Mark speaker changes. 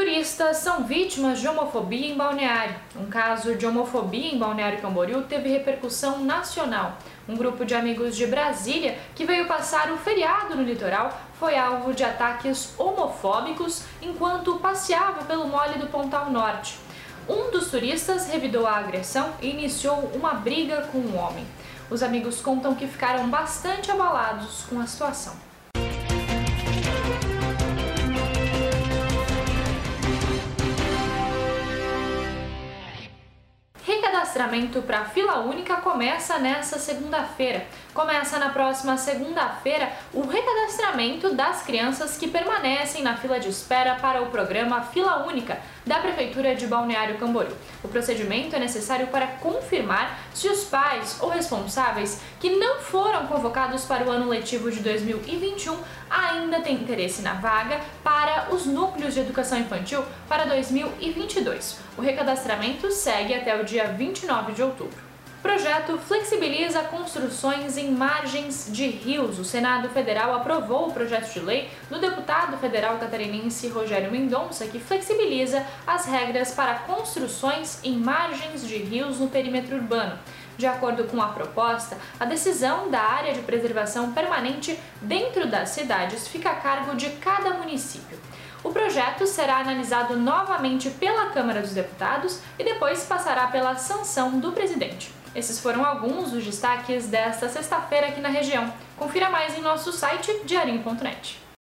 Speaker 1: Turistas são vítimas de homofobia em Balneário. Um caso de homofobia em Balneário Camboriú teve repercussão nacional. Um grupo de amigos de Brasília que veio passar o feriado no litoral foi alvo de ataques homofóbicos enquanto passeava pelo mole do Pontal Norte. Um dos turistas revidou a agressão e iniciou uma briga com um homem. Os amigos contam que ficaram bastante abalados com a situação. Cadastramento para fila única começa nessa segunda-feira. Começa na próxima segunda-feira o recadastramento das crianças que permanecem na fila de espera para o programa Fila Única da Prefeitura de Balneário Camboriú. O procedimento é necessário para confirmar se os pais ou responsáveis que não foram convocados para o ano letivo de 2021 ainda têm interesse na vaga para os núcleos de educação infantil para 2022. O recadastramento segue até o dia 29 de outubro. Projeto flexibiliza construções em margens de rios. O Senado Federal aprovou o projeto de lei do deputado federal catarinense Rogério Mendonça, que flexibiliza as regras para construções em margens de rios no perímetro urbano. De acordo com a proposta, a decisão da área de preservação permanente dentro das cidades fica a cargo de cada município. O projeto será analisado novamente pela Câmara dos Deputados e depois passará pela sanção do presidente. Esses foram alguns dos destaques desta sexta-feira aqui na região. Confira mais em nosso site diarinho.net.